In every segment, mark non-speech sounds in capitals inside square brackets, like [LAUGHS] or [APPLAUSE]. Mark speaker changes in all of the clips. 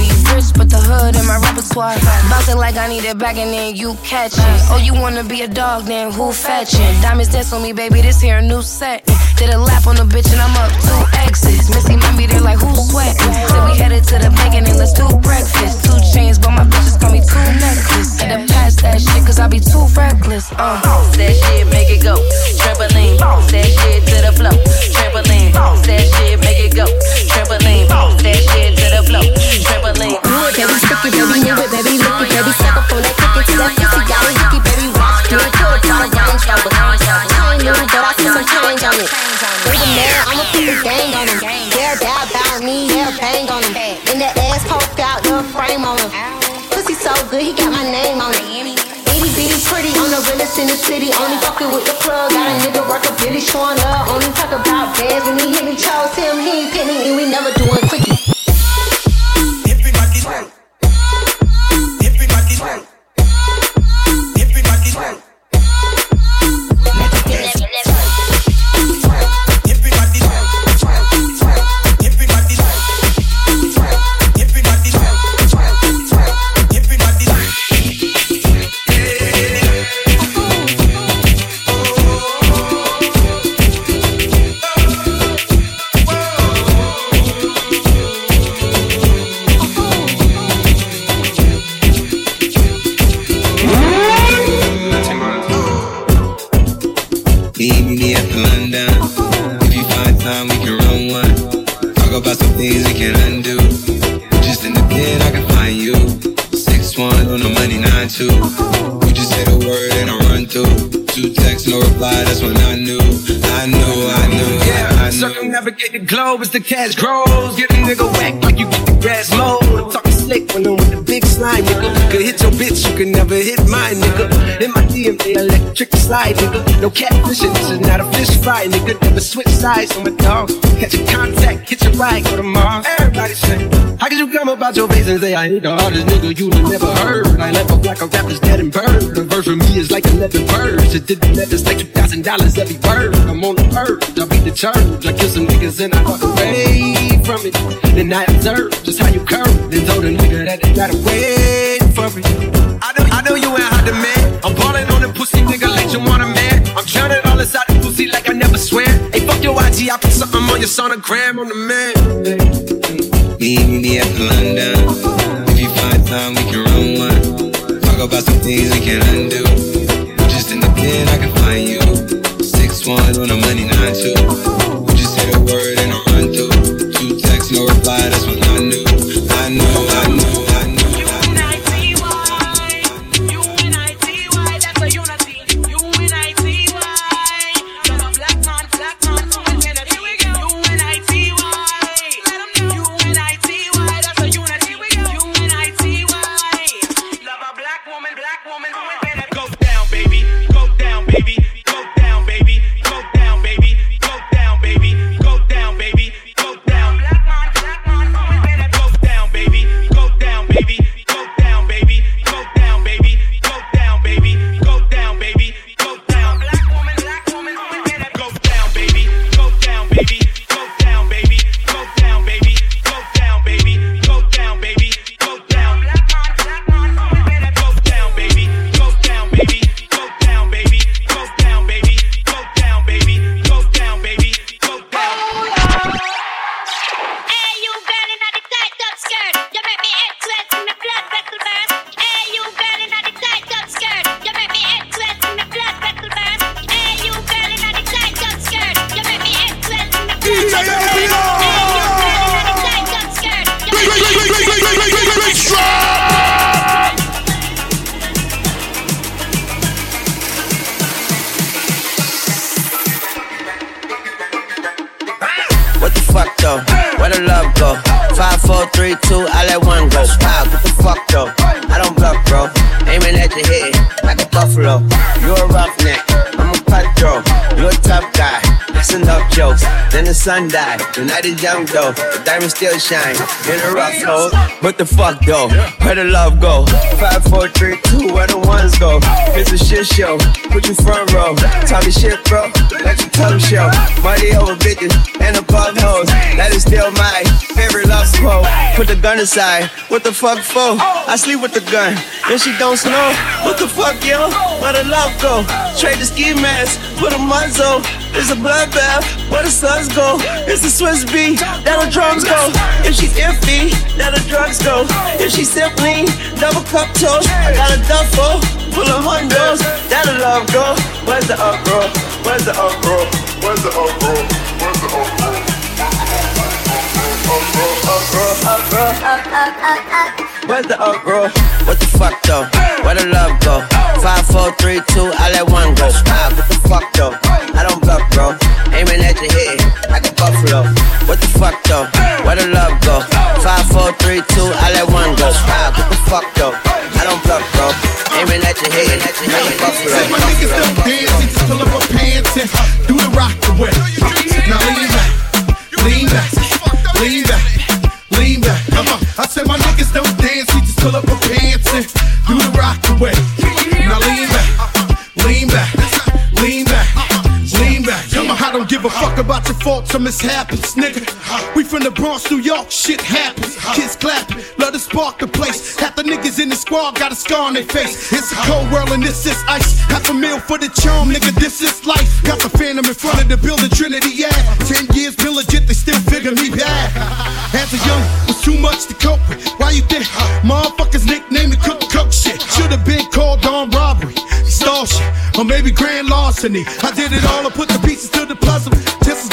Speaker 1: Be rich, but the hood in my repertoire. Bounce it like I need it back and then you catch it. Oh, you wanna be a dog, then who fetching? Diamonds dance on me, baby, this here a new set. Did a lap on the bitch and I'm up two exits. Missy Mammy, they're like, who's sweating? So we headed to the bank and then let's do breakfast. Two chains, but my bitches call me two necklace. Had to pass that shit, cause I be too reckless. Uh.
Speaker 2: That shit, make it go. Trampoline. That shit to the flow. Trampoline. That shit, make it go. Trampoline. That shit to the flow. Trampoline.
Speaker 3: Do it, baby, stick it, baby, move it, baby, lick it, baby, suck up on that, kick it to that pussy, got it, hickey, baby, do it to it, tell her I ain't trouble. I ain't new, but I put some change on it. The man, I'ma put the gang on him. They're doubt about me, they're bang on him. And the ass poke out the frame on him. Good, he got my name on it. Itty bitty pretty, on the realest in the city. Only fucking with the plug, got a nigga work a Billy showing love. Only talk about bands when he hit me, chose him, he ain't penny, and we never doing quickie.
Speaker 4: Navigate the globe as the cash grows. Get a nigga whack like you get the grass mowed. I'm with the big slime, nigga. Could hit your bitch, you can never hit mine, nigga. In my DNA, electric slide, nigga. No catfishing, this is not a fish fry, nigga. Never switch sides on my dog. Catch a contact, hit your ride, go to Mars. Everybody say, How could you come about your face and say I ain't the hardest nigga you never heard? I left up like a rapper's dead and bird. The verse for me is like 11 birds. It did the it's like $2,000 every word. I'm on the purge, I beat the church. I kill some niggas and I walk away from it. Then I observe just how you curve. Then told a nigga that they gotta wait for it. I know, I know you ain't hot man. I'm ballin' on the pussy nigga like you want a man. I'm drowning all inside the pussy like I never swear. Hey, fuck your IG, I put something on your sonogram on the man.
Speaker 5: Meet me at London. If you find time, we can run one. Talk about some things we can undo. Just in the pen, I can find you. Six one on the money nine two. You just say the word and I run through. Two texts, no
Speaker 6: reply,
Speaker 7: sun died. The night is young though. The diamond still shine in a rough hole. What the fuck though? Where the love go? Five, four, three, two, where the ones go? It's a shit show. Put you front row. Me shit, bro. Let your tongue show. Money over bitches and above hoes. That is still my favorite love quote. Put the gun aside. What the fuck for? I sleep with the gun. Then she don't snow. What the fuck, yo? Where the love go? Trade the ski mask. Put a muzzle. It's a bloodbath. Where the suns go? It's the Swiss beat. That the drums go. If she's iffy, that the drugs go. If she's simply double cup toast, I got a duffel full of hundos. That the love go. Where's the up, bro? Where's the up, bro? Where's the up, bro? Where's the up, bro? What the fuck though? Where the love go? Five, four, three, two, I let one go. Wow, what the fuck though? I don't bluff, bro. Aiming at your head like a buffalo. What the fuck though? Where the love go? Five, four, three, two, I let one go. Wow, what the fuck though? I don't bluff, bro. A buffalo.
Speaker 8: Say my niggas pull up pants and do the rock away. Now lean back, lean back, lean back, lean back. I said my niggas just pull up our pants and do the rock away. Faults or mishaps, nigga. We from the Bronx, New York, shit happens. Kids clapping, love to spark the place. Half the niggas in the squad got a scar on their face. It's a cold world and this is ice. Half a meal for the charm, nigga, this is life. Got the phantom in front of the building, Trinity, yeah. Ten years been legit, they still figure me bad. As a young, was too much to cope with. Why you think motherfuckers nicknamed me cook cook shit? Should've been called on robbery, extortion, or maybe grand larceny. I did it all, I put the pieces to the puzzle.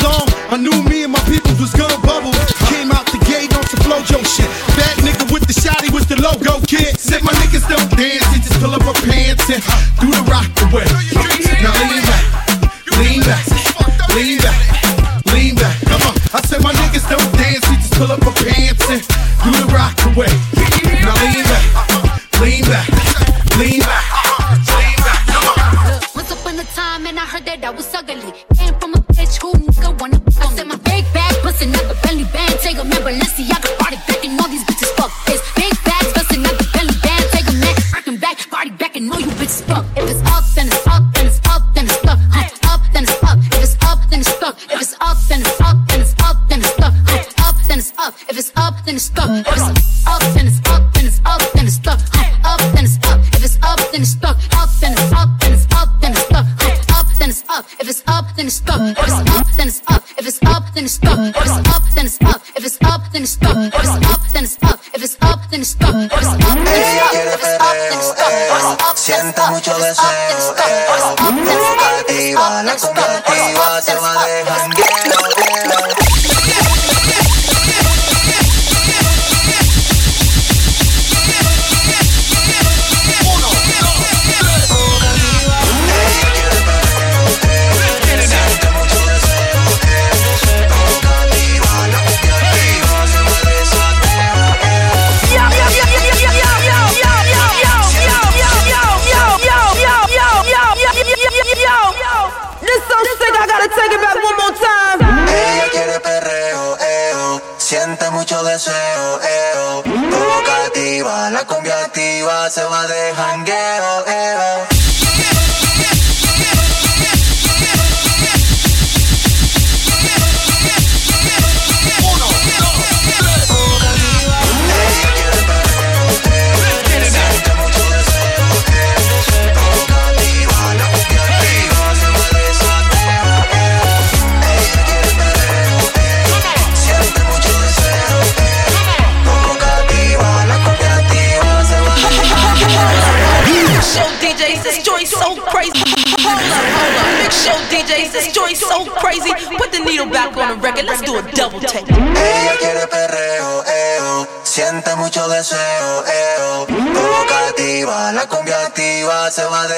Speaker 8: Long, I knew me and my people was gonna bubble. Came out the gate on some flojo shit. Bad nigga with the shotty was the logo kid. Said my niggas don't dance, they just pull up our pants and do the rock away. Now lean back, lean back, lean back, lean back. Come on. I said my niggas don't dance, we just pull up our pants and do the rock away. Now lean back, lean back, lean back, lean back. Come on.
Speaker 9: Once upon a time, and I heard that I was ugly. If it's up, then it's up, then it's up, then it's stuck. Up, then it's up. If it's up, then it's stuck. If it's up, then it's up, then it's up, then it's stuck. Up, then it's up. If it's up, then it's stuck. If it's up, then it's up, then it's up, then it's stuck. Up, then it's up. If it's up, then it's stuck. Up, then it's up, then it's up, then it's stuck. Up, then it's up. If it's up, then it's stuck. If it's up, then it's up. If it's up, then it's stuck. If it's up, then it's up. If it's up, then it's stuck. If it's up, then it's up. If it's up, then it's stuck. It's up, stuck. If it's
Speaker 10: activa,
Speaker 9: up,
Speaker 10: la
Speaker 9: then it's stuck. If
Speaker 10: combativa se va
Speaker 9: it's stuck. If
Speaker 10: de jangueo, se va de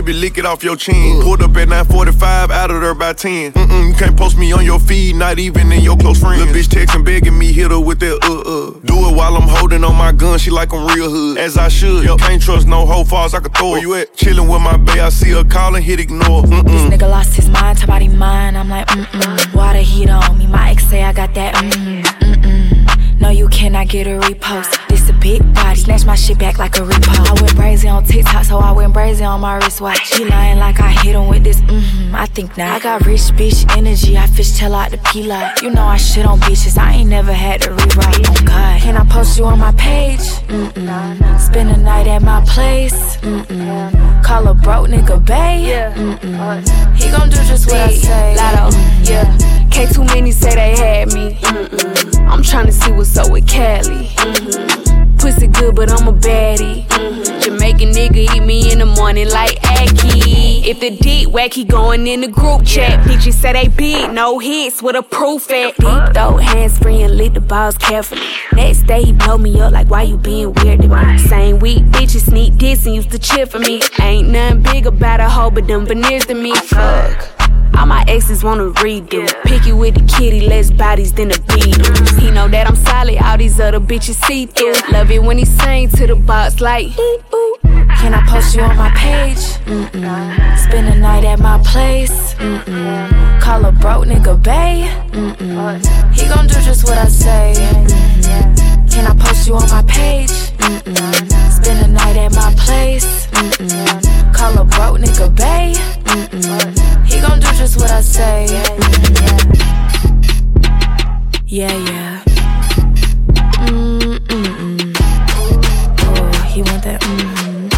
Speaker 11: baby, lick it off your chin. Pulled up at 945, out of there by 10. Mm-mm, you can't post me on your feed, not even in your close friends. Little bitch texting, begging me, hit her with that uh uh. Do it while I'm holding on my gun, she like I'm real hood. As I should, Yup. can't trust no hoe falls I can throw. Where you at? Chillin' with my bae, I see her calling, hit ignore.
Speaker 12: This
Speaker 11: Mm-mm.
Speaker 12: nigga lost his mind, top body mine. I'm like, mm-mm. Water heat on me, my ex say I got that, mm-mm. No, you cannot get a repost. This a big body, snatch my shit back like a repo. I went brazy on TikTok, so I went brazy on my wristwatch. He lying like I hit him with this, mm-hmm, I think not. I got rich bitch energy, I fish tail out the P lot. You know I shit on bitches, I ain't never had to rewrite. Oh God, can I post you on my page? Mm-mm. Spend a night at my place. Mm-mm. Call a broke nigga bae. Mm-mm. He gon' do just what I say.
Speaker 13: Lotto, yeah. K too many say they had me. Mm-mm. I'm tryna see what's up with Cali. Mm-hmm. Pussy good, but I'm a baddie. Mm-hmm. Jamaican nigga eat me in the morning like ackee. If the deep wacky going in the group chat, bitches say they big, no hits with a proof at. Deep throat, hands free and lick the balls carefully. Next day he blow me up like why you being weird to me. Same week, bitches sneak this and used to cheer for me. Ain't nothing big about a hoe, but them veneers to me. Fuck. All my exes wanna redo. Picky with the kitty, less bodies than the Beatles. He know that I'm solid, all these other bitches see through. Love it when he sing to the box like.
Speaker 12: Can I post you on my page? Mm-mm. Spend a night at my place. Mm-mm. Call a broke nigga bae. Mm-mm. He gon' do just what I say. Mm-mm. Can I post you on my page? Mm-mm. Spend a night at my place. Mm-mm. Call a broke nigga bae. Mm-mm. He gon' do just what I say. Yeah, yeah. Mm-mm-mm. Oh, he want that. Mm-hmm.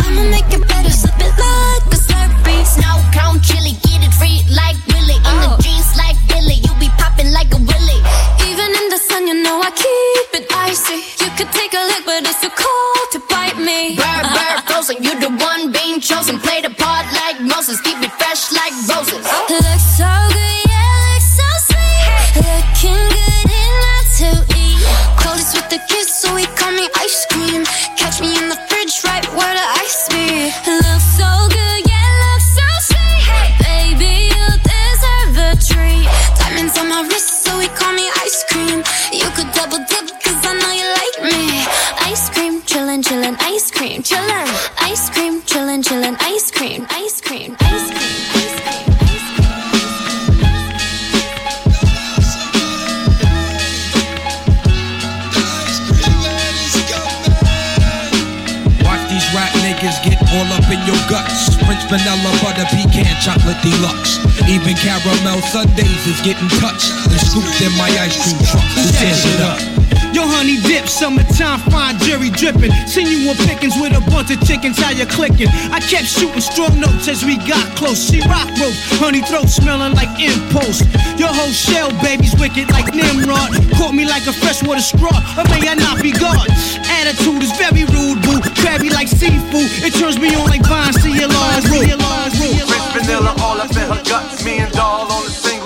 Speaker 14: I'ma make it better, slip it like a slurpee. Snow cone chili, get it free like Willy. In the oh. jeans like Billy, you be popping like a willy. Even in the sun, you know I keep it icy. You could take a lick, but it's too cold to bite me.
Speaker 15: Bird, bird, frozen, you the one being chosen. Play the part like Moses, keep it fresh like roses.
Speaker 14: Looks so good,
Speaker 16: vanilla butter pecan chocolate deluxe. Even caramel sundaes is getting touched and scooped in my ice cream truck. Tears it up?
Speaker 17: Yo, honey dip, summertime, fine Jheri dripping. Seen you on pickings with a bunch of chickens, how you clicking? I kept shooting strong notes as we got close. She rock rope, honey throat smelling like impulse. Your whole shell, baby's wicked like Nimrod. Caught me like a freshwater straw, or may I not be God? Attitude is very rude, boo. Crabby like seafood, it turns me on like Vine. See your laws, see your laws, see your
Speaker 18: vanilla all up in her guts. Me and doll on the single,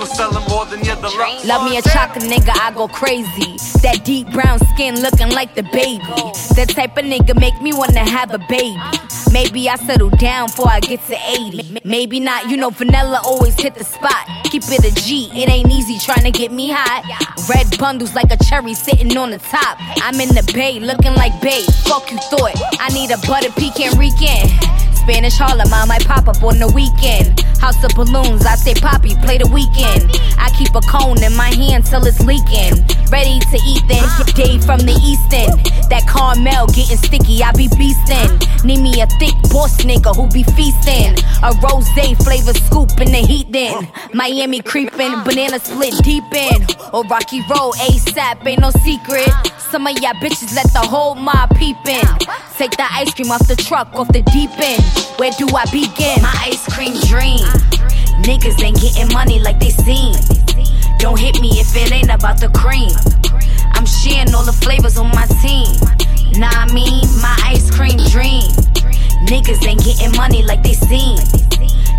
Speaker 18: selling more than your deluxe.
Speaker 19: Love me a chocolate nigga, I go crazy. That deep brown skin looking like the baby. That type of nigga make me wanna have a baby. Maybe I settle down before I get to 80. Maybe not, you know, vanilla always hit the spot. Keep it a G, it ain't easy trying to get me hot. Red bundles like a cherry sitting on the top. I'm in the bay looking like babe. Fuck you thought. I need a butter pecan weekend. Spanish Harlem, I might pop up on the weekend. House of balloons, I say Poppy, play the weekend. I keep a cone in my hand till it's leaking. Ready to eat then. Dave from the East End. That caramel getting sticky, I be beastin'. Need me a thick boss nigga who be feastin'. A rose flavor scoop in the heat then. Miami creepin', banana split deep in. Or Rocky Road ASAP, ain't no secret. Some of y'all bitches let the whole mob peep in. Take the ice cream off the truck, off the deep end. Where do I begin? My ice cream dream. Niggas ain't getting money like they seem. Don't hit me if it ain't about the cream. I'm sharing all the flavors on my team. Nah, I mean, my ice cream dream. Niggas ain't getting money like they seem.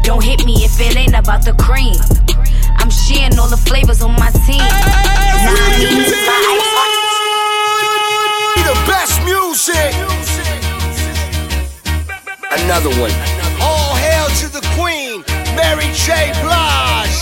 Speaker 19: Don't hit me if it ain't about the cream. I'm sharing all the flavors on my team. Nah, I mean, my ice cream.
Speaker 20: The best music.
Speaker 21: Another one.
Speaker 20: All hail to the queen, Mary J. Blige.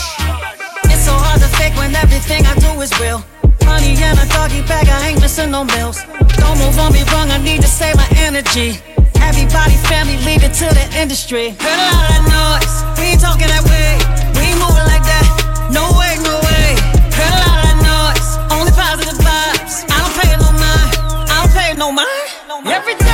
Speaker 22: It's so hard to fake when everything I do is real. Honey and a doggy bag, I ain't missing no meals. Don't move on me wrong, I need to save my energy. Everybody, family, leave it to the industry. Heard a lot of noise, we ain't talking that way. We ain't moving like that. No way, no way. Heard a lot of noise, only positive vibes. I don't pay no mind, I don't pay no mind. Every day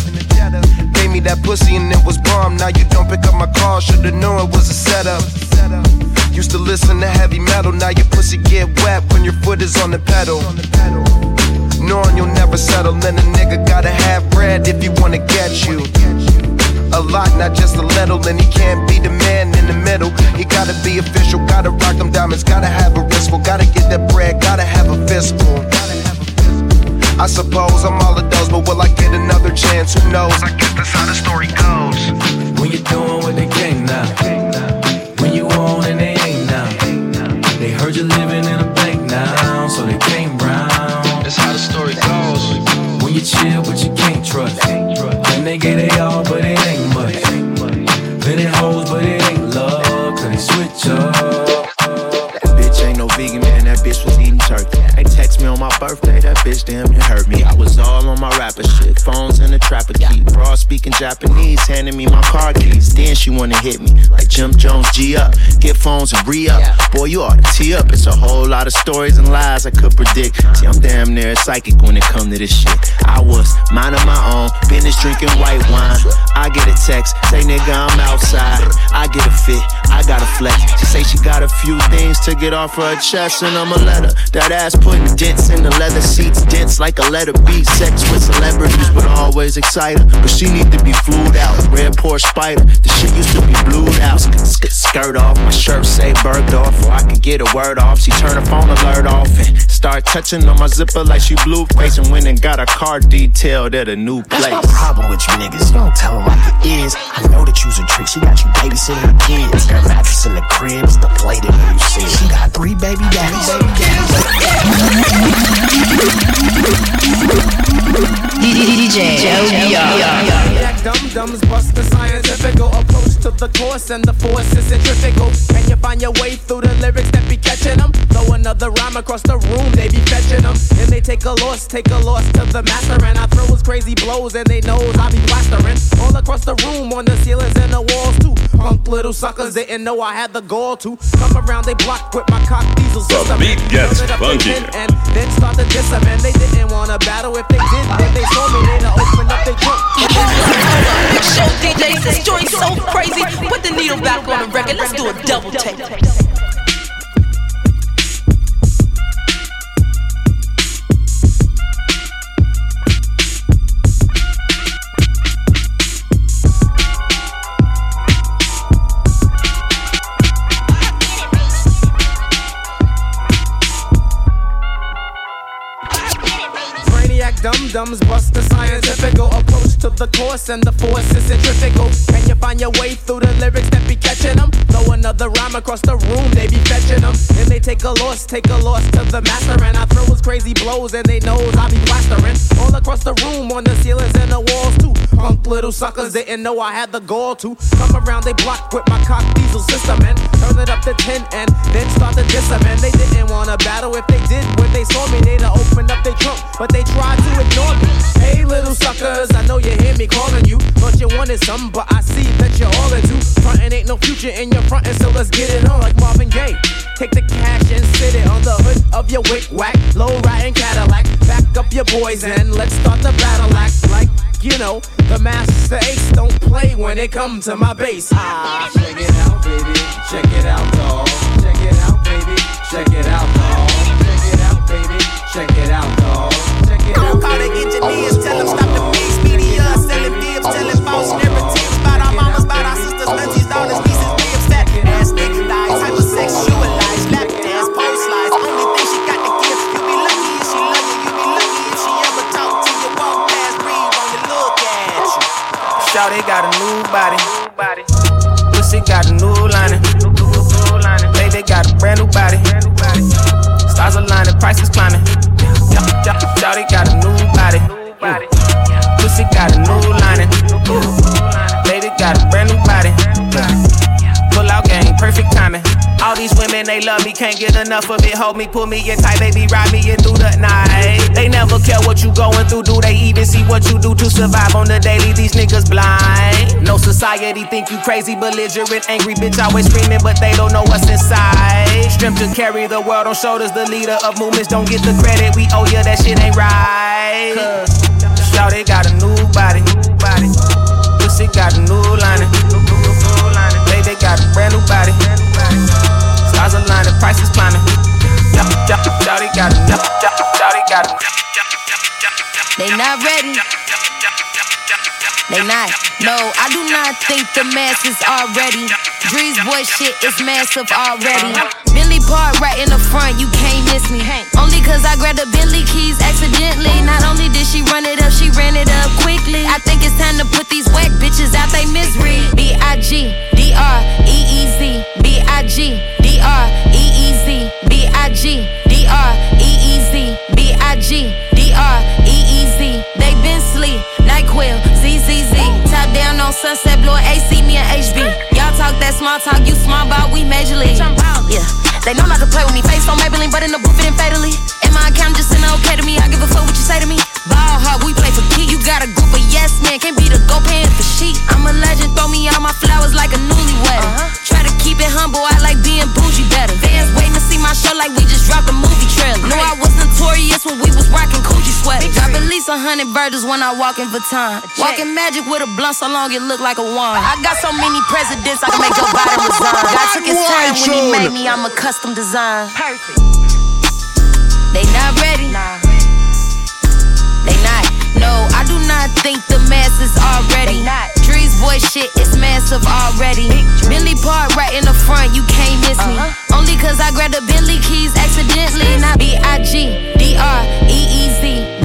Speaker 20: Jetta. Gave me that pussy and it was bomb. Now you don't pick up my call, should've known it was a setup. Used to listen to heavy metal, now your pussy get wet when your foot is on the pedal. Knowing you'll never settle, then a nigga gotta have bread if he wanna get you. A lot, not just a little, and he can't be the man in the middle. He gotta be official, gotta rock them diamonds, gotta have a wristful, gotta get that bread, gotta have a fistful. I suppose I'm all of those, but will I get another chance? Who knows? I guess that's how the story goes.
Speaker 23: When you're doing what they can't now. When you on and they ain't now. They heard you living in a bank now, so they came round. That's how the story goes. When you chill, but you can't trust.
Speaker 24: Birthday. That bitch damn near hurt me. I was all on my rapper shit. Phones in the
Speaker 20: trapper keep. Broad speaking Japanese, handing me my car keys. Then she wanna hit me like Jim Jones, G up. Get phones and re up. Boy, you ought to tee up. It's a whole lot of stories and lies I could predict. See, I'm damn near psychic when it come to this shit. I was minding my own, business drinking white wine. I get a text, say nigga I'm outside. I get a fit, I got a flex. She say she got a few things to get off her chest, and I'ma let her. That ass putting dents in the leather seats, dents like a letter B. Sex with celebrities, but always excited. But she need to be flued out. Red Porsche Spider, the shit used to be blued out. Sk- sk- Skirt off, my shirt say Bergdorf, or I could get a word off. She turn her phone alert off and start touching on my zipper like she Blueface, and went and got a car detailed at a new place.
Speaker 25: That's my problem with you niggas. You don't tell them like it is. I know that you's a trick. She got you babysitting her kids. Her mattress in the crib is the plate in you see. She got three baby daddies.
Speaker 26: DJ
Speaker 27: Maniac dum-dums bust the scientific approach to the course and the force is centrifugal. And you find your way through the lyrics that be catching them. Throw another rhyme across the room, they be fetching them. And they take a loss, take a loss to the master. And I throw his crazy blows and they knows I be plastering. All across the room, on the ceilings and the walls too. Punk little suckers didn't know I had the gall to come around they block with my cock diesel
Speaker 28: The
Speaker 27: system.
Speaker 28: beat gets
Speaker 27: Turn it up
Speaker 28: funky.
Speaker 27: And then start to diss 'em. And they didn't wanna battle. If they did, then they saw me, they'd open up their trunk.
Speaker 29: Big show DJs, this joint's so crazy. Put the needle back on the record. Let's do a double take.
Speaker 27: Dum-dums bust the scientific approach to the course and the force is centrifugal. Can you find your way through the lyrics that be catching them? Throw another rhyme across the room, they be fetching them. And they take a loss, take a loss to the master. And I throw his crazy blows and they knows I be plastering. All across the room, on the ceilings and the walls too. Punk little suckers didn't know I had the gall to come around they block with my cock diesel system and turn it up to 10 and then start to diss 'em. And they didn't wanna battle if they did when they saw me, they'd opened up their trunk, but they tried to ignore me. Hey, little suckers, I know you hear me calling you. Thought you wanted something, but I see that you're all into. Frontin' ain't no future in your frontin', so let's get it on like Marvin Gaye. Take the cash and sit it on the hood of your wick whack, low riding Cadillac. Back up your boys and let's start the battle act like. You know, the master ace don't play when it comes to my bass. Ah, check it out, baby. Check it out, dog. Check it out, baby. Check it out, dog. Check it out, baby. Check it out, dog.
Speaker 30: Call the engineers, tell them stop the love
Speaker 27: me, can't get enough of it. Hold me, pull me in tight, baby, ride me in through the night. They never care what you going through, do they even see what you do to survive on the daily? These niggas blind. No society think you crazy, belligerent, angry bitch, always screaming, but they don't know what's inside. Strength to carry the world on shoulders, the leader of movements, don't get the credit. We owe you, that shit ain't right. Cause Shawty got a new body. Pussy got a new lining. Baby got a brand new body. Stars aligning, prices climbing. Shawty got a, Shawty got a.
Speaker 1: They not ready. They not. No, I do not think the masses are ready. Drees boy shit is massive already. Billy Park right in the front, you can't miss me. Only cause I grabbed the Bentley keys accidentally. Not only did she run it up, she ran it up quickly. I think it's time to put these whack bitches out they misery. B I G D R E E Z. B I G R E E Z. B I G D R E E Z. B I G D R E E Z. They been sleep, NyQuil, ZZZ. Top down on Sunset, blowing AC, me and HB. Y'all talk that small talk, you small ball, we major league. Yeah, they know not to play with me. Face on Maybelline, but in the booth it ain't fatally. In my account just send okay to me. I give a fuck what you say to me. Ball hard, we play for key. You got a group of yes men
Speaker 19: a hundred burgers when I walk in Vuitton. Walking magic with a blunt so long it look like a wand. I got so many presidents I can make your body [LAUGHS] resign. God took his time when he made me, I'm a custom design. Perfect. They not ready. Nah. They not. No, I do not think the masses are ready. Drees boy shit is massive already. Billy Park right in the front, you can't miss me. Only cause I grabbed the Billy keys accidentally. Not B I G D R E E Z.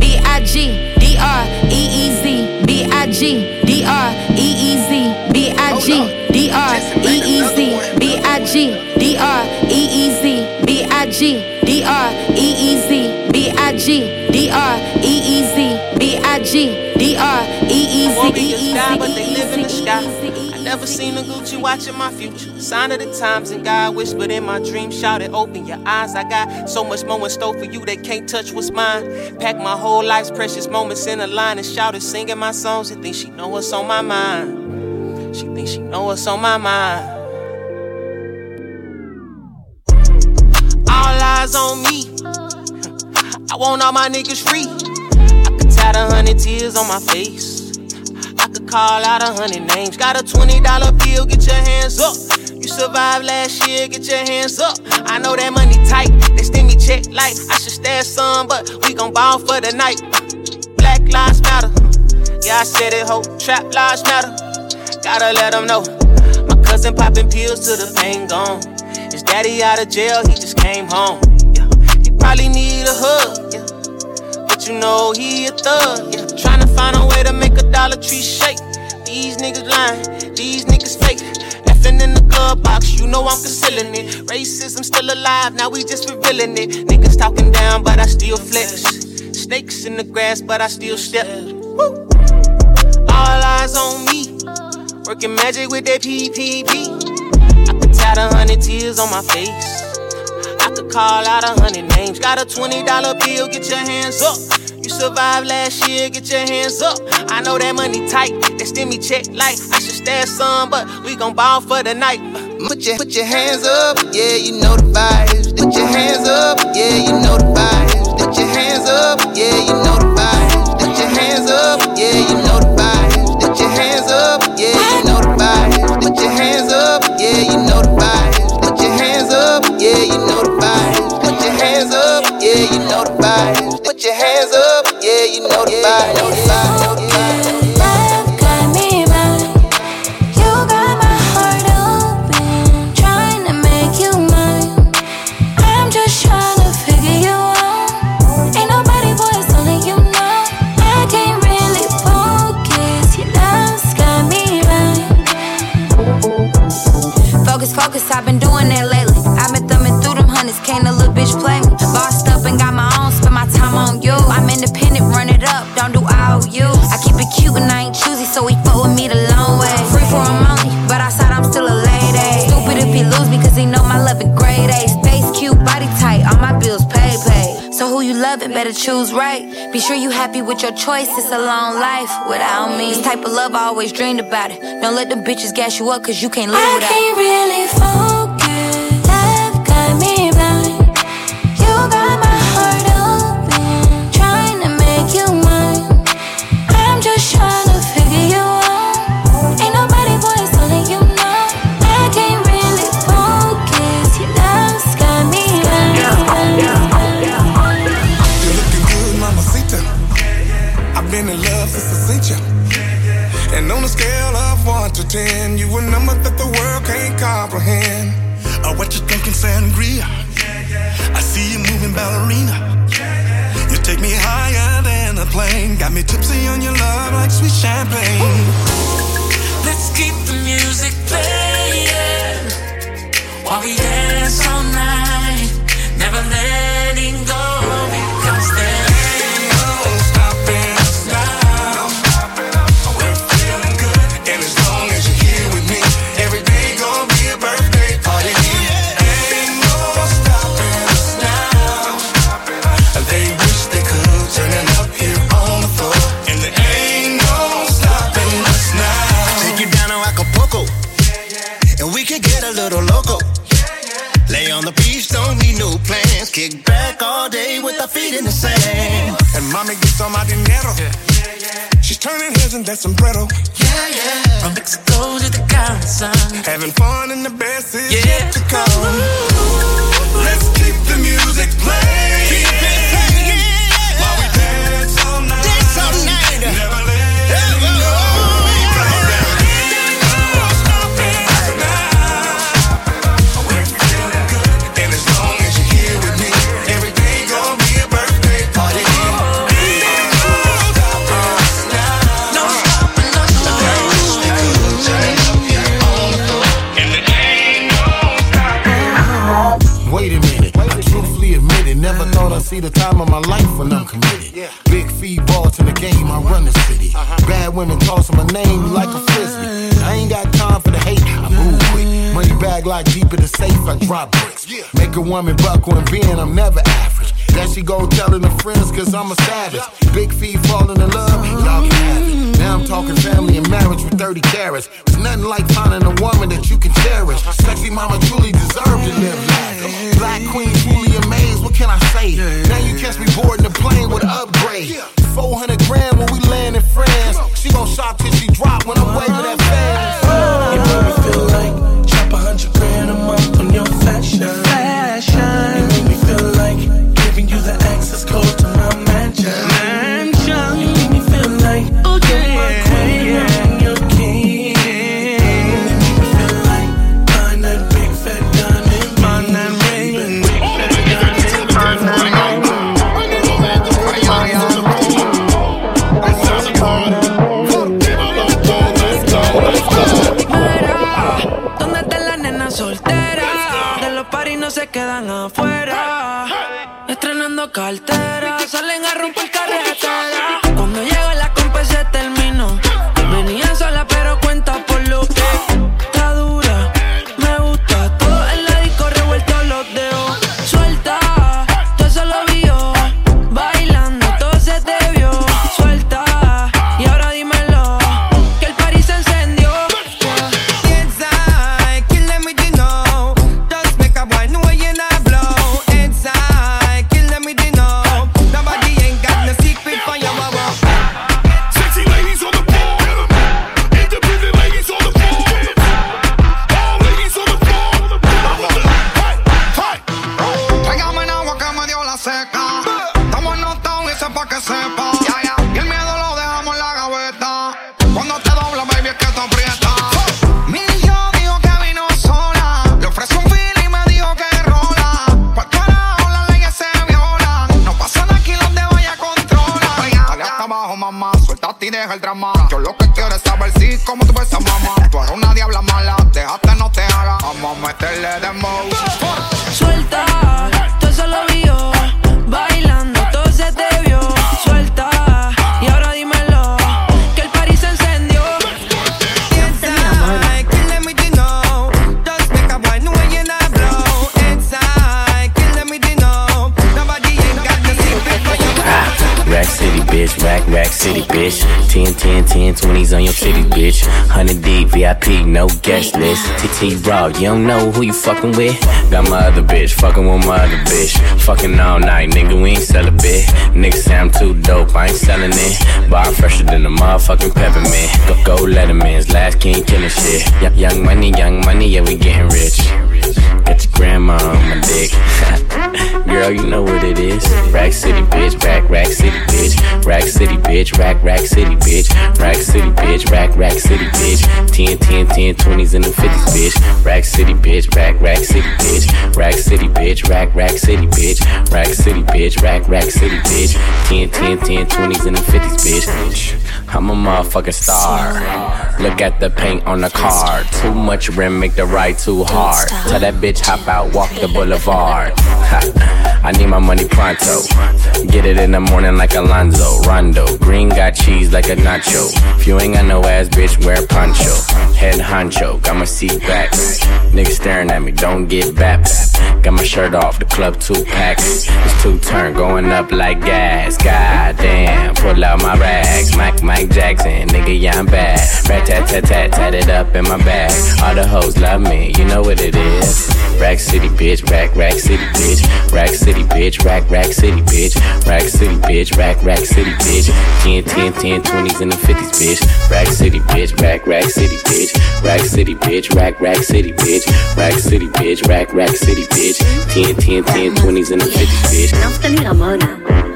Speaker 19: G D R E E Z. B I G D R E E Z. B I G D R E E Z. B I G D R E E Z. B I G D R E E Z. B I G D R E E Z. B I G D R E E Z.
Speaker 31: Won't be a sky, but they live in the sky. Never seen a Gucci watching my future. Sign of the times, and God whispered in my dream, shouted, Open your eyes. I got so much more in store for you, that can't touch what's mine. Pack my whole life's precious moments in a line and shouted, singing my songs, and think she know what's on my mind. She think she know what's on my mind. All eyes on me. I want all my niggas free. I could tie a hundred tears on my face. I could call out a hundred names. Got a twenty dollar bill, get your hands up. You survived last year, get your hands up. I know that money tight, they send me check like I should stash some, but we gon' ball for the night. Black lives matter. Yeah, I said it, ho. Trap lives matter. Gotta let them know. My cousin popping pills till the pain gone. His daddy out of jail, he just came home. Yeah, he probably need a hug. Yeah, but you know he a thug. Yeah, trying to find a way to make Dollar Tree shake. These niggas lying, these niggas fake. Effing in the glove box, you know I'm concealing it. Racism still alive, now we just revealing it. Niggas talking down, but I still flex. Snakes in the grass, but I still step. Woo. All eyes on me. Working magic with that PPP. I could tie a hundred tears on my face. I could call out a hundred names. Got a twenty dollar bill, get your hands up. Survived last year, get your hands up. I know that money tight, send me check like I should stash some, but we gon' ball for the night.
Speaker 14: Put your, put your hands up, yeah, you know the vibes. Put your hands up, yeah, you know the vibes. Put your hands up, yeah, you know the vibes. Put your hands up, yeah, you know the vibes. Put your hands up, yeah, you know the vibes. Put your hands up, yeah, you know the vibes. Put your hands up, yeah, you know the vibes. Put your hands up, yeah, you know the vibes. Put your hands
Speaker 19: better choose right. Be sure you happy with your choice, it's a long life without me. This type of love I always dreamed about it. Don't let them bitches gas you up, cause you can't live
Speaker 8: I
Speaker 19: without
Speaker 8: can't really focus.
Speaker 32: Like a
Speaker 33: frisbee. I ain't got time for the hate, I move quick. Money bag like deep in the safe, I drop bricks. Make a woman buck when being, I'm never average. That she go telling her friends, cause I'm a savage. Big feet falling in love, y'all can have it. Now I'm talking family and marriage with 30 carats. It's nothing like finding a woman that you can cherish. Sexy mama truly deserve to live life. Black queen truly amazed, what can I say? Now you catch me boarding the plane with an upgrade. 400 grand when we land in France. She gon' shop till she drop when I'm waving that fast.
Speaker 34: On your
Speaker 35: city, bitch. 100 deep, VIP, no guest list. TT Raw, you don't know who you fucking with. Got my other bitch, fucking with my other bitch. Fucking all night, nigga, we ain't sell a bit. Niggas say I'm too dope, I ain't selling it. But I'm fresher than a motherfucking peppermint. Go, go Letterman's, last king killing shit. Young, young money, young money, yeah, we getting rich. Got your grandma on my dick. [LAUGHS] Girl, you know what it is. Rack City, bitch. Rack, rack city, bitch. Rack City, bitch. Rack, rack city, bitch. Rack City, bitch. Rack, rack city, bitch. 10, 10, 10, 20s and the 50s, bitch. Rack City, bitch. Rack, rack city, bitch. Rack City, bitch. Rack, rack city, bitch. Rack City, bitch. Rack, rack city, bitch. 10, 10, 10, 20s and the 50s, bitch. I'm a motherfucking star. Look at the paint on the car. Too much rim, make the ride too hard. Tell that bitch hop out, walk the boulevard. Ha, I need my money pronto. Get it in the morning like Alonzo. Rondo. Green got cheese like a nacho. If you ain't got no ass, bitch, wear a poncho. Head honcho, got my seat back. Niggas staring at me, don't get bapped. Got my shirt off, the club two packs. It's two turn going up like gas. God damn, pull out my rags. Mike, Mike Jackson, nigga, yeah, I'm bad. Rat tat tat tat, tat it up in my bag. All the hoes love me, you know what it is. Rack City, bitch, rack, rack city, bitch. Rack City, bitch, rack, rack city, bitch. Rack City, bitch, rack, rack city, bitch. 10, 10, 10, 20s and the 50s, bitch. Rack City, bitch, rack, rack city, bitch. Rack City, bitch, rack, rack city, bitch. Rack City, bitch, rack, rack city, bitch. 10, 10, 10, 20s and the 50s, bitch.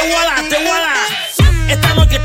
Speaker 36: Te voy a dar, te voy. Esta noche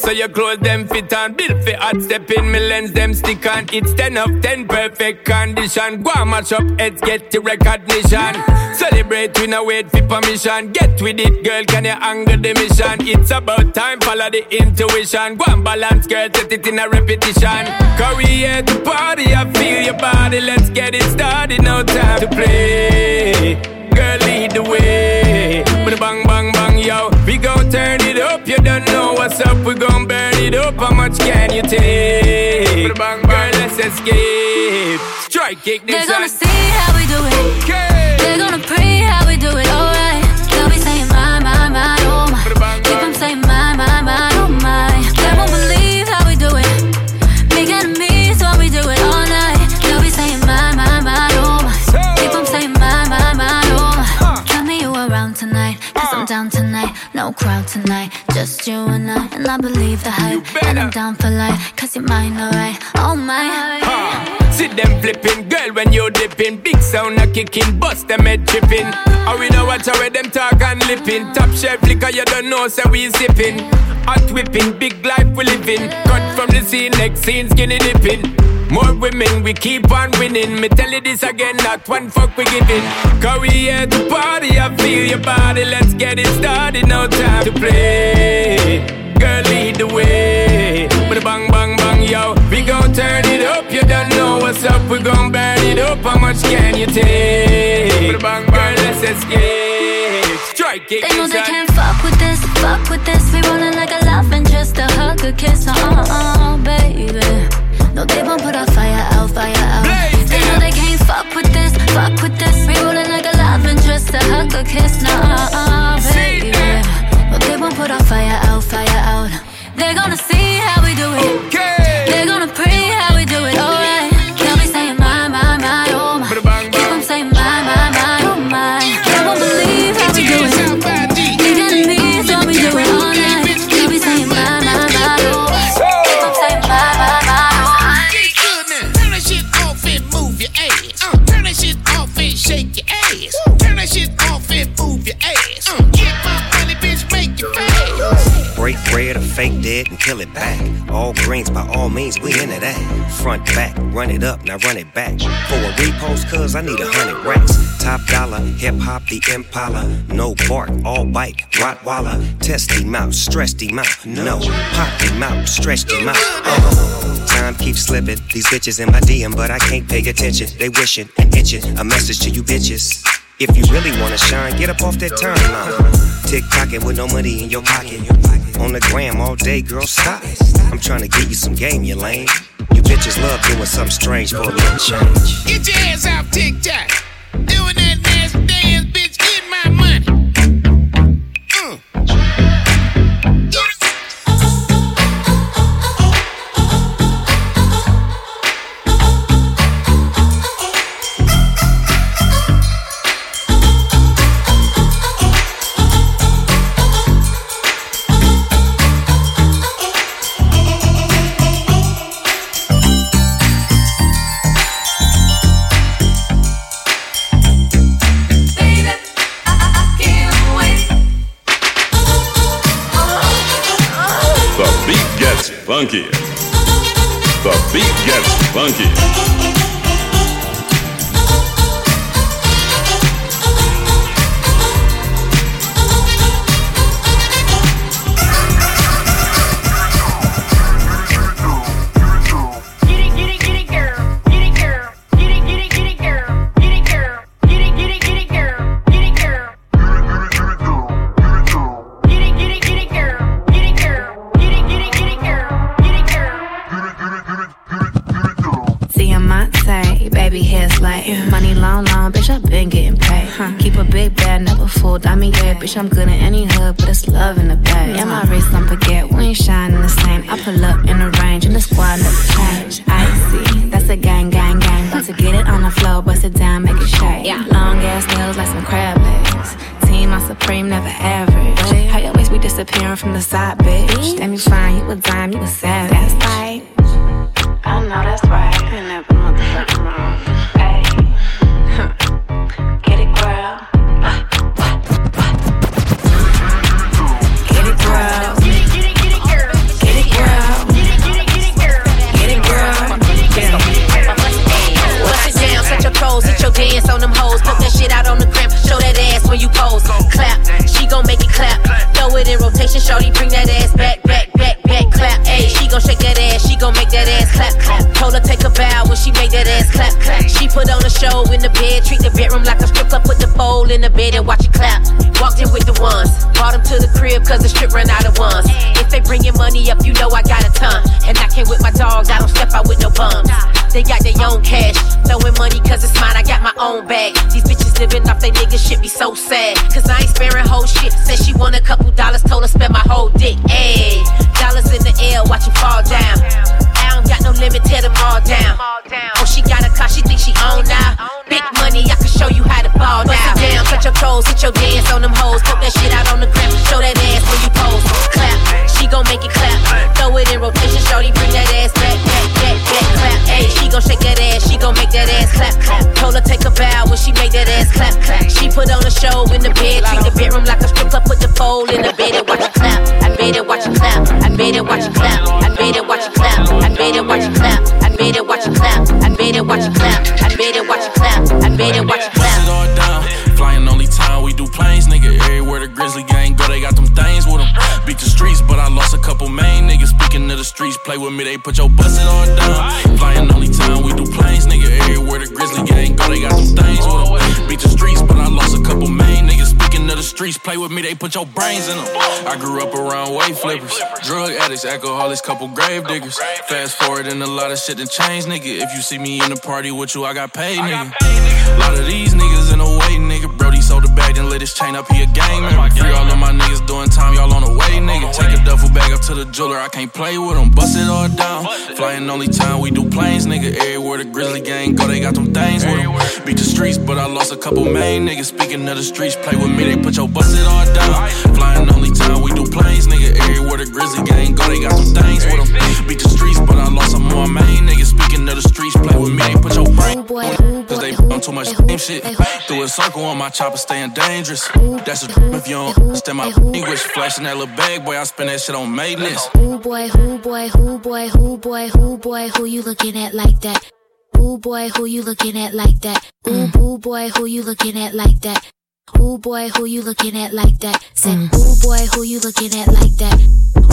Speaker 37: so your clothes them fit on. Built for hot step in, me lens them stick on. It's 10 of 10 perfect condition. Go and match up heads, get the recognition. Celebrate, we no wait for permission. Get with it, girl, can you angle the mission? It's about time, follow the intuition. Go and balance, girl, set it in a repetition. Here to party, I feel your body. Let's get it started, no time to play. Girl, lead the way. But bang, bang, bang, yo. We gon' turn don't know what's up. We gon' burn it up. How much can you take? But bang, girl, let's escape. Strike kick
Speaker 14: They're gonna
Speaker 37: one.
Speaker 14: see how we do it. They're gonna pray how we do it. Alright. They'll be saying my, my, my, oh my. Keep 'em saying my, my, my, oh my. They won't believe how we do it. Big enemies when we do it all night. They'll be saying my, my, my, oh my. Keep 'em saying my, my, my, oh my. Tell me you around tonight. Cause I'm down tonight. No crowd tonight. Just you and I. And I believe the hype. And I'm down for life. Cause you're mine, alright. Oh my.
Speaker 37: See them flipping, girl, when you dipping. Big sound a kicking, bust them head tripping. And we don't watch how them talk and lipping. Top shelf liquor, you don't know, so we sipping. Hot whipping, big life we living. Cut from the scene, next scene, skinny dipping. More women, we keep on winning. Me tell you this again, not one fuck we giving. Cause we here to party, I feel your body. Let's get it started, no time to play. Girl, lead the way. But bang, bang, bang, yo. We gon' turn it up, you don't know what's up. We gon' burn it up. How much can you take? But bang, bang, girl, let's escape. Strike it,
Speaker 14: They know they can't fuck with this, fuck with this. We rollin' like a love and just a hug, a kiss, uh uh, uh baby. No, they won't put our fire out, fire out. They know they can't fuck with this, fuck with this. We rollin' like a love and just a hug, a kiss, nah, uh uh, baby. No, they won't put our fire out, fire out. They're gonna see how we do it. They're gonna pray
Speaker 38: Front back, run it up, now run it back. For a repost, cuz I need a hundred racks. Top dollar, hip hop, the impala. No bark, all bite, Rottweiler. Test him out, stress him out. No, pop him out, stretch him out. Uh-huh. Time keeps slipping. These bitches in my DM, but I can't pay attention. They wishing and itching. A message to you bitches. If you really wanna shine, get up off that timeline. Tick tocking with no money in your pocket. On the gram all day, girl, stop. I'm trying to get you some game, you lame. You bitches love doing something strange for a little change.
Speaker 14: Get your ass off TikTok. Doing that nasty dance, bitch.
Speaker 28: Funky. The beat gets funky.
Speaker 12: Huh. Keep a big bag, never fooled. I mean, yeah, bitch, I'm good in any hood, but it's love in the bag. Yeah, my wrist, don't forget, we ain't shining the same. I pull up in the range, and the squad never change. Icy, that's a gang, gang, gang. About to get it on the floor, bust it down, make it shake. Yeah. Long ass nails like some crab legs. Team, I'm supreme, never average. How your waist be disappearing from the side, bitch? Damn, you fine, you a dime, you a savage. That's right. I know that's right.
Speaker 19: You pose. Clap, she gon' make it clap. Throw it in rotation, shorty, bring that ass back, back, She gon' shake that ass, she gon' make that ass clap, clap. Told her take a bow when she make that ass clap. She put on a show in the bed, treat the bedroom like a strip club, put the pole in the bed and watch it clap. Walked in with the ones, brought them to the crib cause the strip ran out of ones. If they bringin' money up, you know I got a ton. And I came with my dogs, I don't step out with no bums. They got their own cash, throwing money cause it's mine, I got my own bag. These bitches living off they niggas shit be so sad. Cause I ain't sparing whole shit. Said she want a couple dollars, told her spend my whole dick. Ayy, dollars in the air, watch it fall down. I don't got no limit, tear them all down. Oh, she got a car, she think she own now. Big money, I can show you how to ball now. Bust down, cut your clothes, hit your dance on them hoes. Put that shit out on the gram, show that ass when you pose. Clap, she gon' make it clap. Throw it in rotation, shorty, bring that ass back, back, back, back, clap. Ayy, she gon' shake that ass, she gon' make that ass clap, clap. Told her take a bow when she make that ass clap, clap. She put on a show in the bed, treat the bedroom like a strip club, put the pole in the made it watch it clap. I made it watch it clap. I made it watch it clap. I made it watch it clap. I made it watch it clap. I made it watch it clap. I made it watch it clap.
Speaker 34: all. Flying only time we do planes, nigga. Everywhere the Grizzly gang go, they got them things with them. Beat the streets, but I lost a couple main niggas. Speaking of the streets, play with me, they put your bust it all down. Flying only time we do planes, nigga. Everywhere the Grizzly gang go, they got them things with them. Beat the streets, streets, play with me, they put your brains in them. I grew up around weight flippers, drug addicts, alcoholics, couple grave diggers. Fast forward and a lot of shit done changed, nigga. If you see me in the party with you, I got paid, nigga. A lot of these niggas in the way, nigga. Brody sold the and lit his chain up, he a gamer. Free all of my niggas doing time, y'all on the way, nigga. Take a duffel bag up to the jeweler, I can't play with them. Bust it all down. Flying only time we do planes, nigga. Everywhere the Grizzly gang go, they got them things with them. Beat the streets, but I lost a couple main niggas. Speaking of the streets, play with me, they put your bust it all down. Flying only time we do planes, nigga. Everywhere the Grizzly gang go, they got them things with them. Beat the streets, but I lost some more main niggas. Speaking of the streets, play with me, they put your brain. Cause they on too much same shit. Threw a circle on my chopper, staying dangerous. That's a if you don't understand my English. Flashing that little bag, boy, I spend that shit on maintenance.
Speaker 39: Ooh boy, who boy, who boy, who boy, who boy, who you looking at like that? Ooh boy, who you looking at like that? Ooh, mm. ooh boy, who you looking at like that? Ooh boy, who you looking at like that? Said, mm. ooh boy, who you looking at like that?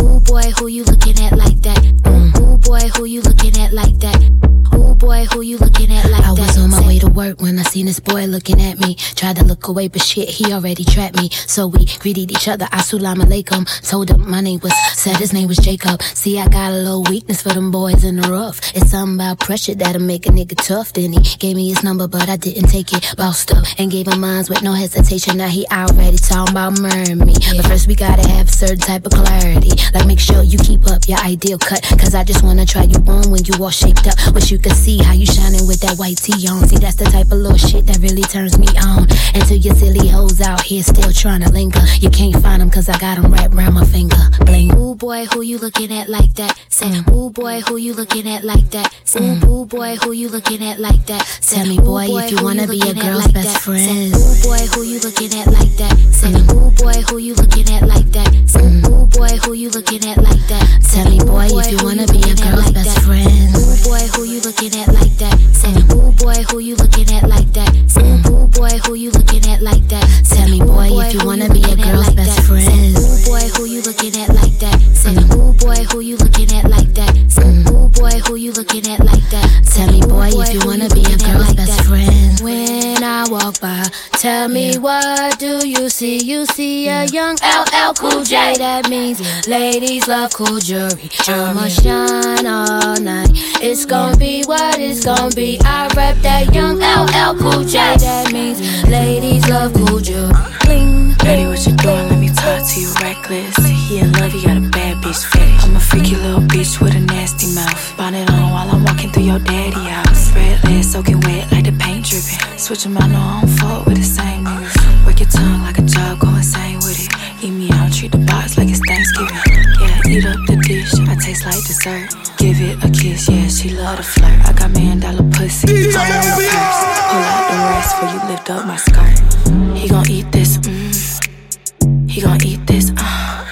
Speaker 39: Ooh boy, who you looking at like that? Ooh, ooh boy, who you looking at like that?
Speaker 1: Ooh boy, who you looking at like
Speaker 39: I
Speaker 1: that?
Speaker 39: was on my
Speaker 1: Say,
Speaker 39: way to work when I seen this boy looking at me. Tried to look away, but shit, he already trapped me. So we greeted each other. Assalamu alaikum. Told him my name was, said his name was Jacob. See, I got a little weakness for them boys in the rough. It's something about pressure that'll make a nigga tough. Then he gave me his number, but I didn't take it. Bossed up and gave him mines with no hesitation. Now he already talking about murdering me. But first we gotta have a certain type of clarity. Like make sure you keep up your ideal cut. Cause I just wanna try you on when you all shaped up. Wish you could see how you shining with that white tee on. See, that's the type of little shit that really turns me on. Until your silly hoes out here still trying to linger. You can't find them cause I got them wrapped around my finger. Bling.
Speaker 1: Ooh boy, who you looking at like that? Say, mm. ooh boy, who you looking at like that? Say, mm. ooh boy, who you looking at like that? Say,
Speaker 39: Tell me,
Speaker 1: ooh
Speaker 39: boy, if you wanna be a girl's
Speaker 1: like
Speaker 39: best
Speaker 1: that?
Speaker 39: friend.
Speaker 1: Say, ooh boy, who you looking at like that? Say, ooh boy, who you looking at like that? Say, ooh boy, who you looking at like that?
Speaker 39: Tell me, boy, if you wanna be a girl's best friend.
Speaker 1: Boy, who you looking at like that? Say, ooh boy, who you looking at like that? Say, ooh boy, who you looking at like that?
Speaker 39: Tell me, boy, if you wanna be a girl's best friend.
Speaker 1: Say, ooh boy, who you looking at like that? Say, mm-hmm. ooh boy, who you looking at like that? Say, mm-hmm. ooh boy, who you looking at like that?
Speaker 39: Tell me, boy, if you wanna be a girl's best friend. When I walk by, tell me what do you see? You see a young LL Cool J. That means ladies love cool jewelry. I'ma oh, shine all night. It's gonna be what it's gonna be. I rep that young LL Cool J. That means ladies love cool jewelry. Bling.
Speaker 12: Baby, what you doing? Let me talk to you reckless. He in love, you got a bad bitch fetish. I'm a freaky little bitch with a nasty mouth. Bonnet on while I'm walking through your daddy house. Red legs soaking wet like the paint dripping. Switch 'em out, no, I don't fuck with the same niggas. Work your tongue like a job, go insane with it. Eat me out, treat the box like it's Thanksgiving. Yeah, eat up the dish, I taste like dessert. Give it a kiss, yeah, she love to flirt. I got million dollar pussy, phone in the purse. Pull out the rest for you lift up my skirt. He gon' eat this, mm. He gon' eat this, uh.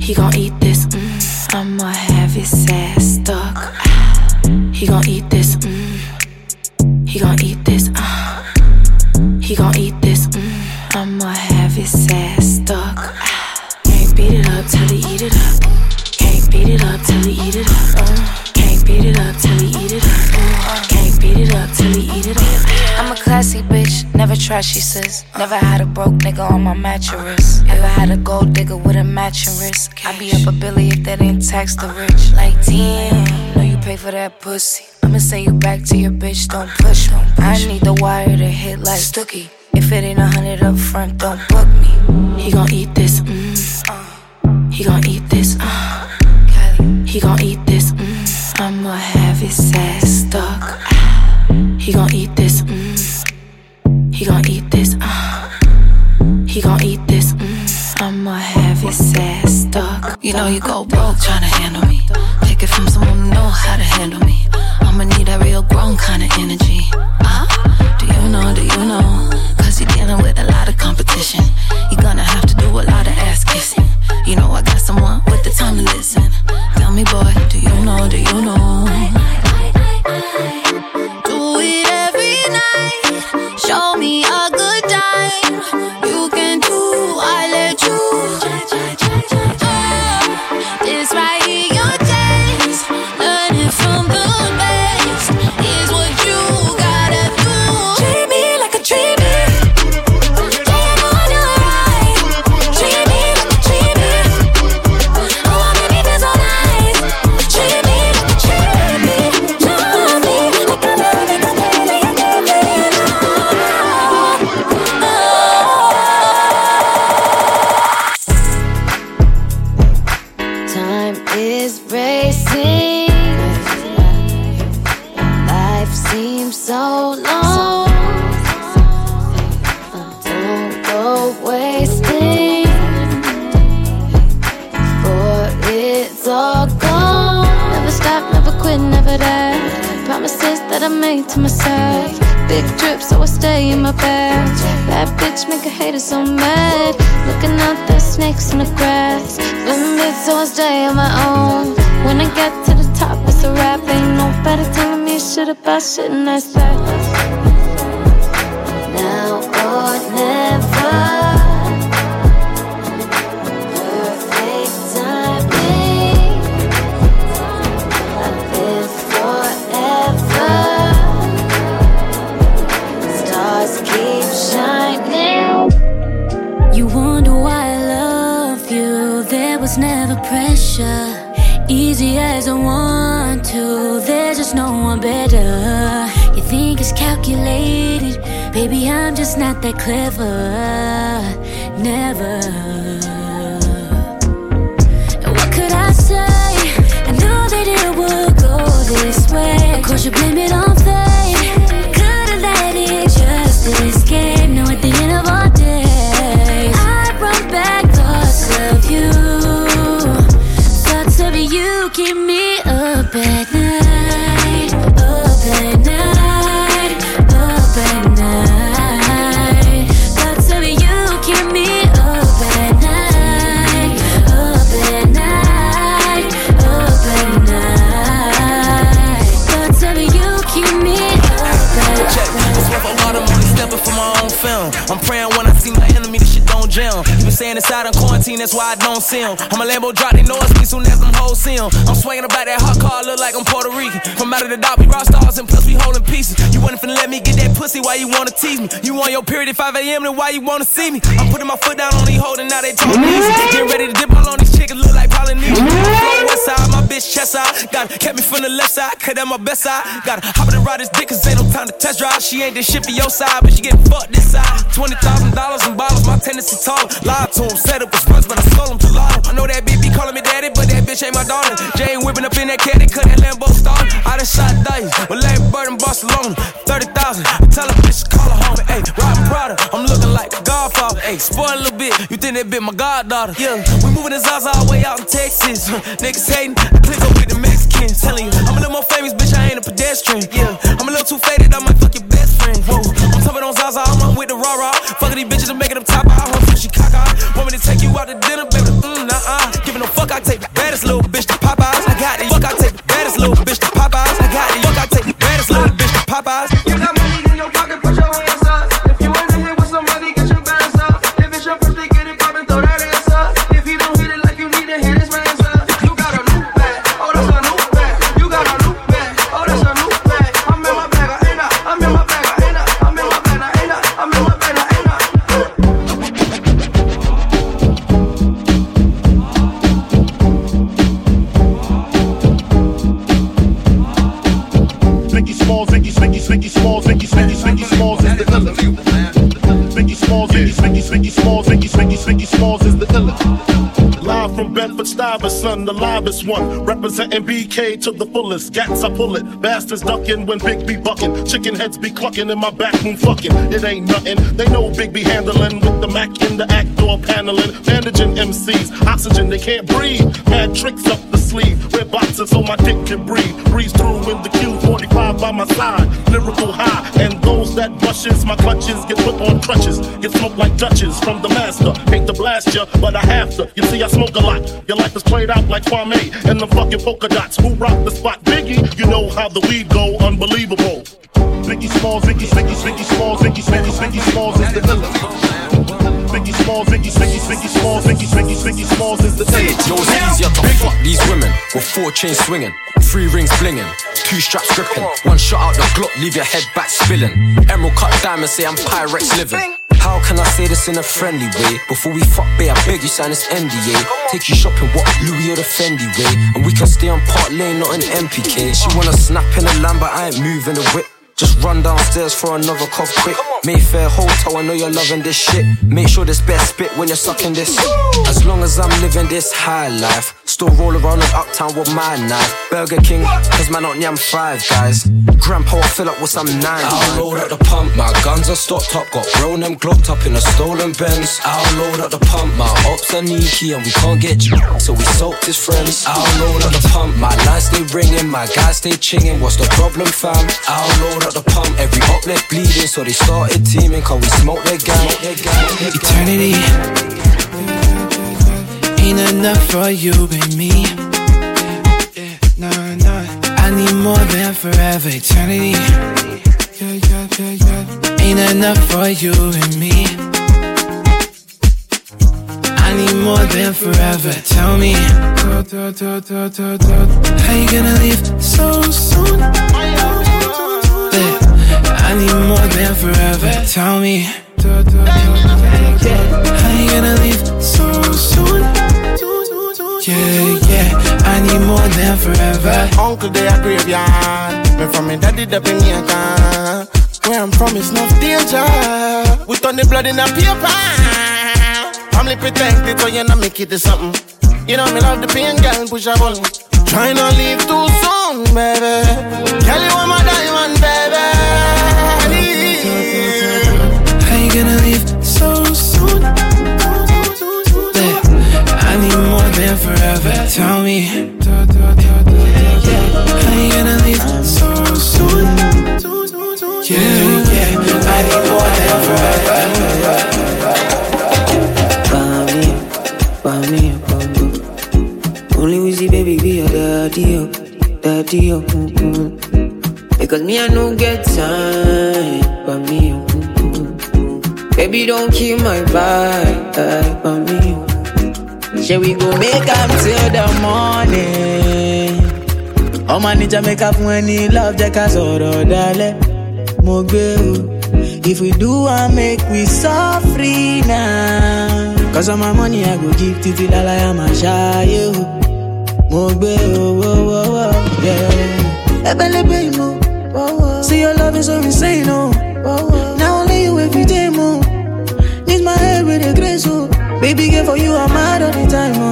Speaker 12: He gon' eat this, mm. I'ma have his ass stuck. He gon' eat this, mm. He gon' eat this, uh. He gon' eat this, mm. I'ma have his ass
Speaker 1: try, she says. Never had a broke nigga on my mattress. Ever had a gold digger with a matching wrist. I be up a billy if that ain't tax the rich. Like, damn, know you pay for that pussy. I'ma send you back to your bitch, don't push me. I need the wire to hit like Stookie. If it ain't a hundred up front, don't book me.
Speaker 12: He gon' eat this, mm. He gon' eat this, uh. He gon' eat this, mm. I'ma have He gon' eat this, mm. I'ma have ass stuck.
Speaker 14: You know you go broke trying to handle me. Take it from someone who know how to handle me. I'ma need that real grown kind of energy. Uh, do you know, do you know? Cause you're dealing with a lot of competition. You're gonna have to do a lot of ass kissing. You know I got someone with the time to listen. Tell me, boy, do you know, do you know? Do it every night. Show me a good time. I
Speaker 34: to myself. Big drip, so I stay in my bag. Bad bitch, make a hater so mad. Looking out the snakes in the grass. Big, so I stay on my own. When I get to the top, it's a rap. Ain't nobody telling me shit about shit, and that's that.
Speaker 39: Now or
Speaker 14: calculated. Baby, I'm just not that clever. Never. What could I say? I knew that it would go this way. Of course, you blame it on fate. Could've let it just escape. Now at the You
Speaker 40: been saying inside on quarantine, that's why I don't see him. I'm a Lambo drop, they know it's me soon as them hoes see him. I'm swinging about that hot car, look like I'm Puerto Rican. From out of the dot, we rock stars and plus we holding pieces. You wasn't finna let me get that pussy, why you wanna tease me? You on your period at 5 a.m., then why you wanna see me? I'm putting my foot down on these holding, now they talking easy. Bitch side. Got kept me from the left side, cut at my best side. Gotta hop in and ride this dick, cause ain't no time to test drive. She ain't this shit for your side, but she getting fucked this side. $20,000 in bottles, my tendency tall. Lied to him, set up a sponge, but I sold him gelato. I know that bitch be calling me daddy, but that bitch ain't my daughter. Jay whipping up in that caddy, cut that Lambo star. I done shot dice, with Larry Bird in Barcelona. 30,000, tell a bitch to call her home. Ayy, Robin Prada, I'm looking like Godfather. Ayy, spoil a little bit, you think that bitch my goddaughter. Yeah, we moving the Zaza way out in Texas. [LAUGHS] Niggas hating, click up with the Mexicans. Telling you, I'm a little more famous, bitch, I ain't a pedestrian. Yeah, I'm a little too faded, I might fuck your best friend. Whoa, I'm tougher on Zaza, I'm with the raw raw. Fucking these bitches and making them top she cock out. Want me to take you out to dinner, baby? Mm, nah, uh. Giving no fuck, I take the baddest little bitch to Popeyes. I got it. Fuck, I take the baddest little bitch to Popeyes. I got it. Fuck, I take the baddest little bitch to Popeyes.
Speaker 41: You got
Speaker 8: Biggie, Smalls is the illest. Biggie Smalls, Biggie, Biggie, Biggie Smalls, Biggie, Biggie, Biggie Smalls is the illest. Live from Bedford Stuyvesant, the livest one. Representing BK to the fullest. Gats, I pull it. Bastards ducking when Big B bucking. Chicken heads be clucking in my back room fucking. It ain't nothing. They know Big B handling with the Mac in the act door paneling. Bandaging MCs. Oxygen, they can't breathe. Mad tricks up the sleeve. Wear boxes so my dick can breathe. Breeze through in the Q45 by my side. Lyrical high. And those that brushes my clutches get put on crutches. Get smoked like Dutches from the master. Hate to blast ya, but I have to. You see, I smoke a lot. Your life is played out like Kwame and the fucking polka dots. Who rock the spot? Biggie, you know how the weed go. Unbelievable. Biggie Smalls, Biggie, Biggie, Biggie Smalls, Biggie, Biggie, Biggie Smalls is the illest. Biggie Smalls, Biggie, Biggie, Biggie Smalls, Biggie, Biggie, Biggie Smalls is the illest.
Speaker 42: Yo, it's easier to fuck these women with four chains swinging, three rings blinging, two straps gripping, one shot out the Glock, leave your head back spilling. Emerald cut diamond, say I'm Pyrex living. How can I say this in a friendly way? Before we fuck, babe, I beg you sign this NDA. Take you shopping, what Louis or the Fendi way? And we can stay on Park Lane, not in MPK. She wanna snap in a lamb, but I ain't moving the whip. Just run downstairs for another cough quick. Mayfair Hotel, I know you're loving this shit. Make sure this best spit when you're sucking this. As long as I'm living this high life, still roll around in uptown with my knife. Burger King, cause man not yam five guys. Grandpa, I fill up with some nine. I'll load at the pump, my guns are stocked up. Got grown them glocked up in a stolen Benz. I'll load at the pump, my ops are sneaky and we can't get you. So we soaked his friends. I'll load at the pump, my lines stay ringing, my guys stay chinging. What's the problem, fam? I'll load at the pump, every up left bleeding. So they started teaming, cause we smoke their gang.
Speaker 43: Eternity ain't enough for you and me. No, no. I need more than forever. Eternity ain't enough for you and me. I need more than forever. Tell me, how you gonna leave so soon? I need more than forever. Tell me, how you gonna leave so soon?
Speaker 34: There forever.
Speaker 43: Uncle, they a graveyard. Me from me daddy, the Jamaica. Where I'm from, it's not danger. We turn the blood in a paper. Family protect it, so you know me kid is something. You know me love the pain, girl, push a button. Try not leave too soon, baby. Tell you I'm a diamond,
Speaker 34: forever. Tell me. How you gonna leave so soon? Yeah, yeah, I need more than forever.
Speaker 44: Only see baby be your daddy, oh, daddy, oh. mm-mm. Because me I no get time, bami, oh. mm-mm. Baby don't kill my vibe, uh, bami, oh.
Speaker 45: Shall we go make up till the morning? Ọmọ níjà make up when he love jẹ́ ká sọ̀rọ̀ dalẹ̀. Mo gbé o. If we do am make we suffer now. Cause all my money I go give títí lálàyé máa ṣáyé o. Mo gbé owó wọ́wọ́ yeah. Ẹbẹ̀lẹ́bẹ̀ ìmọ̀. See your love is so insane o. Now only you every day mo. Need my head with a grace o. Baby girl for you I'm mad all the time o.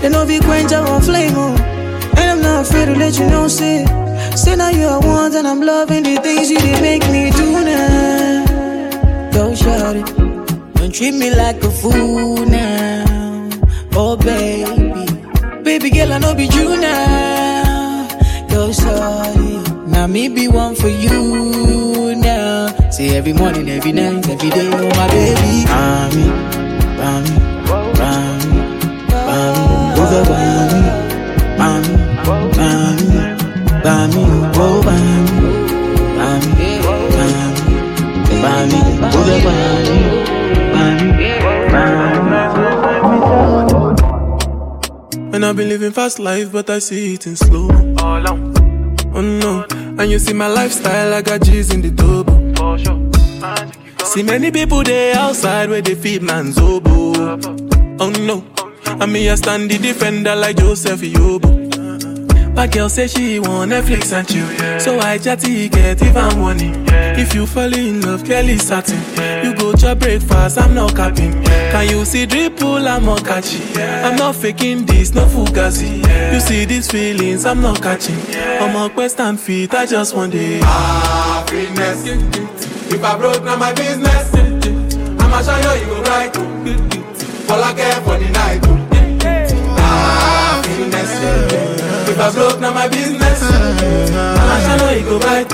Speaker 45: They know be quench our flame o. And I'm not afraid to let you know say. Say now you are one and I'm loving the things you did make me do now. Go shout it. Don't treat me like a fool now. Oh baby. Baby girl, I know be you now. Go it, Now me be one for you now. Say every morning, every night, every day, oh my baby. Mommy, mommy, mommy, mommy, over mommy, mommy, mommy, mommy, oh mommy, mommy, mommy, mommy, over mommy,
Speaker 34: And I've been living fast life, but I see it in slow. Oh no, and you see my lifestyle, I got G's in the double. See many people there outside where they feed man's oboe. Oh no, I me I stand the defender like Joseph Yobo. My girl say she want Netflix and chill, so I chatty get even money. If you fall in love, Kelly satin. You go to breakfast, I'm not capping. Can you see drip dripple? I'm not catching. I'm not faking this, no fugazi. You see these feelings, I'm not catching. I'm a quest and feet, I just want it.
Speaker 46: Happiness. If I broke, now my business. I'ma show you, you go right. All I care for the night. Ah, Happiness. If I broke, now my business. I'ma show you, you go right.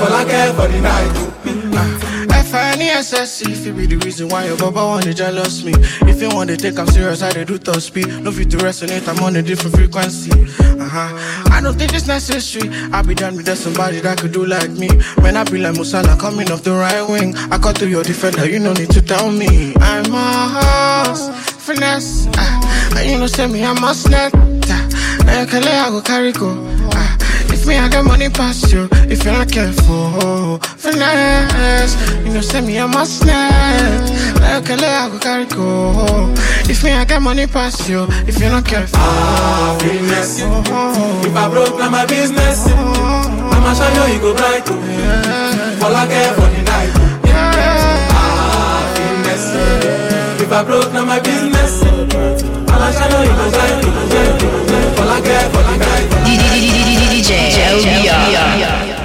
Speaker 46: All I care for the night.
Speaker 43: F-I-N-E-S-S, if it be the reason why your baba wanna jealous me. If you want to take I'm serious, I dey do top speed. No fit to resonate, I'm on a different frequency. Uh-huh. I don't think it's necessary. I be done with somebody that could do like me. When I be like Musala coming off the right wing. I cut through your defender, you no need to tell me. I'm a horse, finesse. Uh, and you know, send me, I'm a snap. Now you can let I go carry go. If me, I got money past you. If you're not careful, finesse. You know, send me, a. Now you can let I go carry go. If me, I got money past you. If you're not careful, ah,
Speaker 46: Happiness. If I broke, now my business. I'ma show you, you go bright. All I care for the night. Ah, Happiness. If I broke, now my business. I'ma show you, you go bright. All I care for the night.
Speaker 29: DJ LBR.